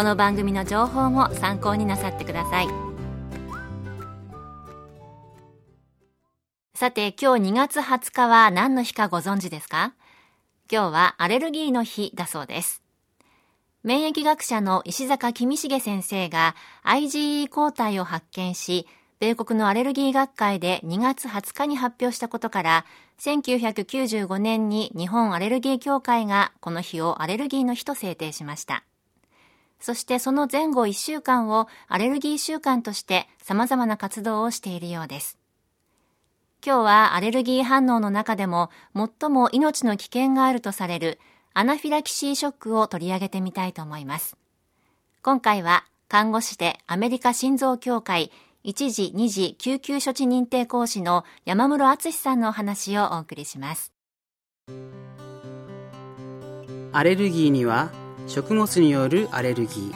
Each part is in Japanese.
この番組の情報も参考になさってください。さて今日2月20日は何の日かご存知ですか？今日はアレルギーの日だそうです。免疫学者の石坂君重先生が IgE 抗体を発見し米国のアレルギー学会で2月20日に発表したことから1995年に日本アレルギー協会がこの日をアレルギーの日と制定しました。そしてその前後1週間をアレルギー週間として様々な活動をしているようです。今日はアレルギー反応の中でも最も命の危険があるとされるアナフィラキシーショックを取り上げてみたいと思います。今回は看護師でアメリカ心臓協会1次2次救急処置認定講師の山室敦さんのお話をお送りします。アレルギーには食物によるアレルギー。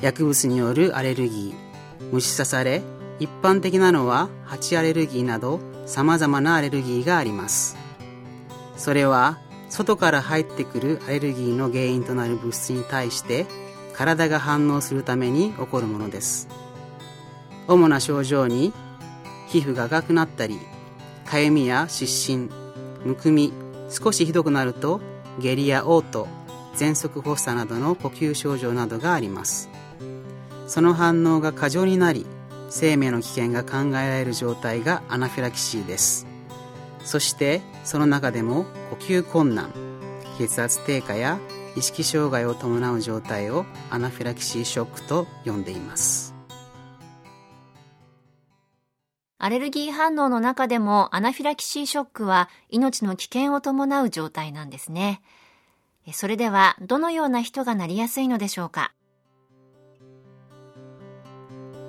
薬物によるアレルギー。虫刺され。一般的なのは蜂アレルギーなど様々なアレルギーがあります。それは外から入ってくるアレルギーの原因となる物質に対して体が反応するために起こるものです。主な症状に皮膚が赤くなったりかゆみや湿疹むくみ少しひどくなると下痢や嘔吐喘息発作などの呼吸症状などがあります。その反応が過剰になり生命の危険が考えられる状態がアナフィラキシーです。そしてその中でも呼吸困難血圧低下や意識障害を伴う状態をアナフィラキシーショックと呼んでいます。アレルギー反応の中でもアナフィラキシーショックは命の危険を伴う状態なんですね。それではどのような人がなりやすいのでしょうか？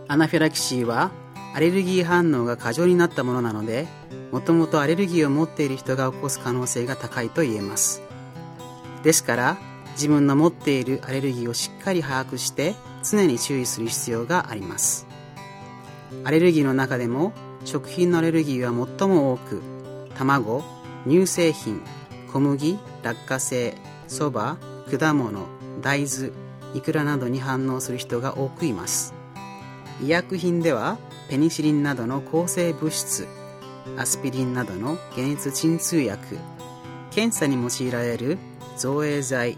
アナフィラキシーはアレルギー反応が過剰になったものなのでもともとアレルギーを持っている人が起こす可能性が高いと言えます。ですから自分の持っているアレルギーをしっかり把握して常に注意する必要があります。アレルギーの中でも食品のアレルギーは最も多く卵乳製品小麦落花生そば果物大豆イクラなどに反応する人が多くいます。医薬品ではペニシリンなどの抗生物質アスピリンなどの解熱鎮痛薬検査に用いられる造影剤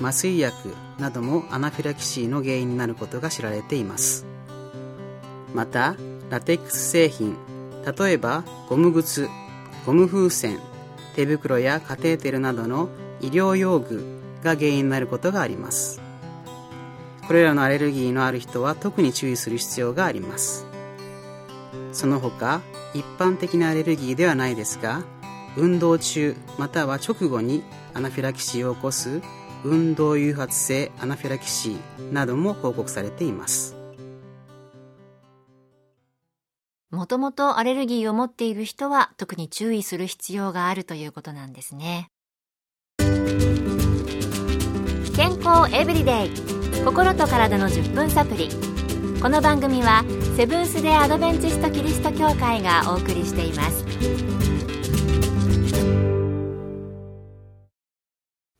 麻酔薬などもアナフィラキシーの原因になることが知られています。またラテックス製品例えばゴム靴ゴム風船手袋やカテーテルなどの医療用具が原因になることがあります。これらのアレルギーのある人は特に注意する必要があります。その他一般的なアレルギーではないですが運動中または直後にアナフィラキシーを起こす運動誘発性アナフィラキシーなども報告されています。もともとアレルギーを持っている人は特に注意する必要があるということなんですね。康エブリデイ心と体の10分サプリこの番組はセブンス・デ・アドベンチスト・キリスト教会がお送りしています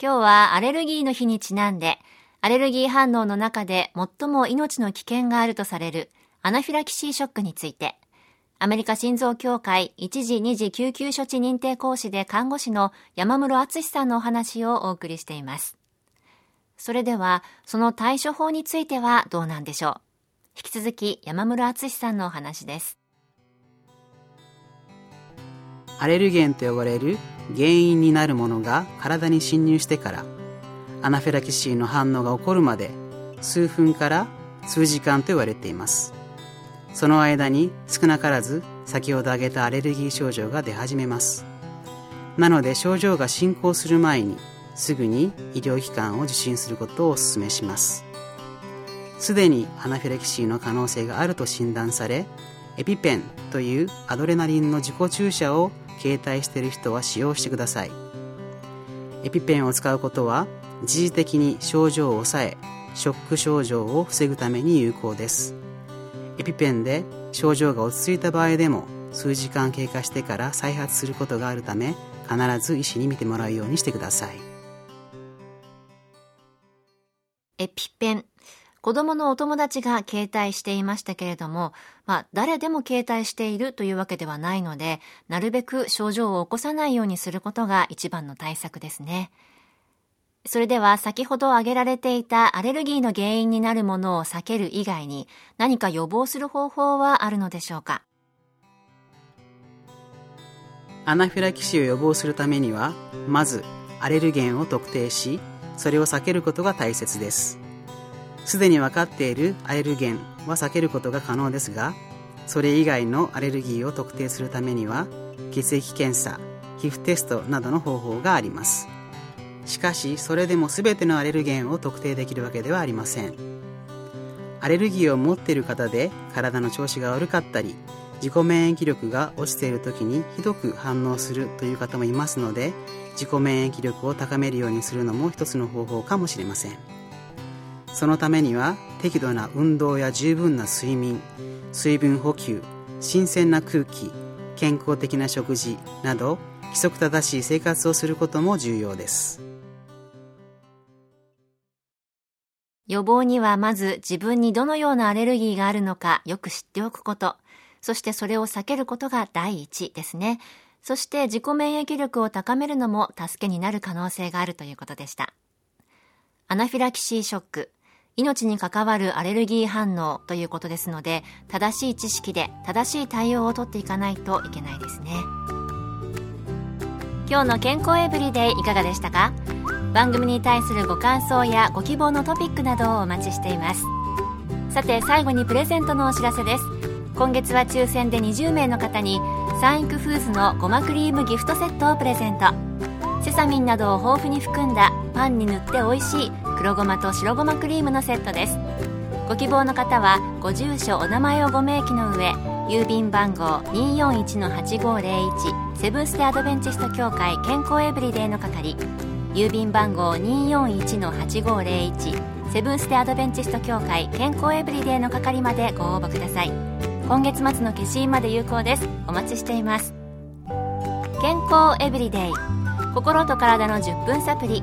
今日はアレルギーの日にちなんでアレルギー反応の中で最も命の危険があるとされるアナフィラキシーショックについてアメリカ心臓協会1次2次救急処置認定講師で看護師の山室敦さんのお話をお送りしています。それでは、その対処法についてはどうなんでしょう。引き続き山室敦さんのお話です。アレルゲンと呼ばれる原因になるものが体に侵入してからアナフィラキシーの反応が起こるまで数分から数時間と言われています。その間に少なからず先ほど挙げたアレルギー症状が出始めます。なので症状が進行する前にすぐに医療機関を受診することをお勧めします。すでにアナフィラキシーの可能性があると診断されエピペンというアドレナリンの自己注射を携帯している人は使用してください。エピペンを使うことは一時的に症状を抑えショック症状を防ぐために有効です。エピペンで症状が落ち着いた場合でも数時間経過してから再発することがあるため必ず医師に見てもらうようにしてください。エピペン子供のお友達が携帯していましたけれども、まあ、誰でも携帯しているというわけではないので、なるべく症状を起こさないようにすることが一番の対策ですね。それでは先ほど挙げられていたアレルギーの原因になるものを避ける以外に何か予防する方法はあるのでしょうか？アナフィラキシーを予防するためにはまずアレルゲンを特定しそれを避けることが大切です。すでに分かっているアレルゲンは避けることが可能ですがそれ以外のアレルギーを特定するためには血液検査皮膚テストなどの方法があります。しかしそれでも全てのアレルゲンを特定できるわけではありません。アレルギーを持っている方で体の調子が悪かったり自己免疫力が落ちている時にひどく反応するという方もいますので自己免疫力を高めるようにするのも一つの方法かもしれません。そのためには適度な運動や十分な睡眠水分補給新鮮な空気健康的な食事など規則正しい生活をすることも重要です。予防にはまず自分にどのようなアレルギーがあるのかよく知っておくこと、そしてそれを避けることが第一ですね。そして自己免疫力を高めるのも助けになる可能性があるということでした。アナフィラキシーショック、命に関わるアレルギー反応ということですので、正しい知識で正しい対応をとっていかないといけないですね。今日の健康エブリデイいかがでしたか？番組に対するご感想やご希望のトピックなどをお待ちしていますさて最後にプレゼントのお知らせです今月は抽選で20名の方にサンイクフーズのごまクリームギフトセットをプレゼント。セサミンなどを豊富に含んだパンに塗って美味しい黒ごまと白ごまクリームのセットです。ご希望の方はご住所お名前をご明記の上郵便番号241-8501セブンス・テ・アドベンチスト協会健康エブリデイの係。郵便番号241-8501セブンス・テ・アドベンチスト協会健康エブリデイの係までご応募ください。今月末の消印まで有効です。お待ちしています。健康エブリデイ。心と体の10分サプリ。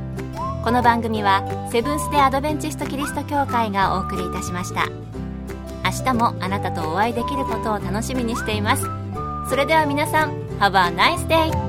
この番組はセブンス・デ・アドベンチスト・キリスト教会がお送りいたしました。明日もあなたとお会いできることを楽しみにしています。それでは皆さん Have a nice day!